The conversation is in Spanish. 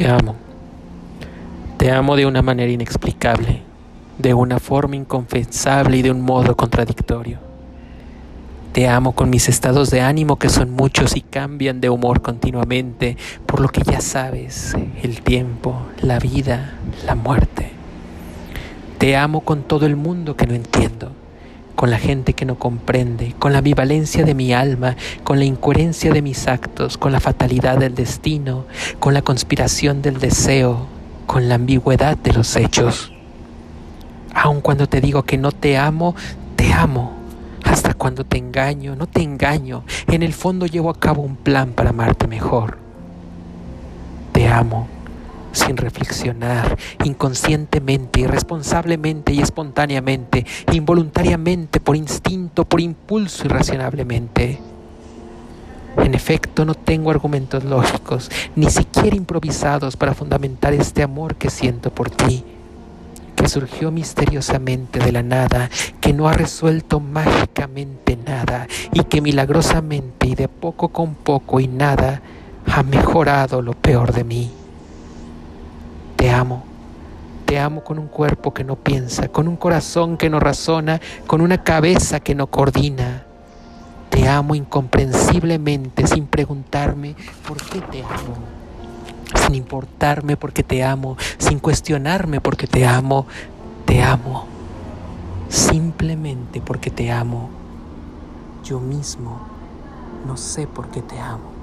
Te amo. Te amo de una manera inexplicable, de una forma inconfesable y de un modo contradictorio. Te amo con mis estados de ánimo que son muchos y cambian de humor continuamente, por lo que ya sabes, el tiempo, la vida, la muerte. Te amo con todo el mundo que no entiendo con la gente que no comprende, con la ambivalencia de mi alma, con la incoherencia de mis actos, con la fatalidad del destino, con la conspiración del deseo, con la ambigüedad de los hechos. Aun cuando te digo que no te amo, te amo. Hasta cuando te engaño, no te engaño. En el fondo llevo a cabo un plan para amarte mejor. Te amo sin reflexionar, inconscientemente, irresponsablemente y espontáneamente, involuntariamente, por instinto, por impulso irracionablemente. En efecto, no tengo argumentos lógicos, ni siquiera improvisados para fundamentar este amor que siento por ti, que surgió misteriosamente de la nada, que no ha resuelto mágicamente nada y que milagrosamente y de poco con poco y nada ha mejorado lo peor de mí. Te amo. Te amo con un cuerpo que no piensa, con un corazón que no razona, con una cabeza que no coordina. Te amo incomprensiblemente sin preguntarme por qué te amo, sin importarme por qué te amo, sin cuestionarme por qué te amo. Te amo simplemente porque te amo. Yo mismo no sé por qué te amo.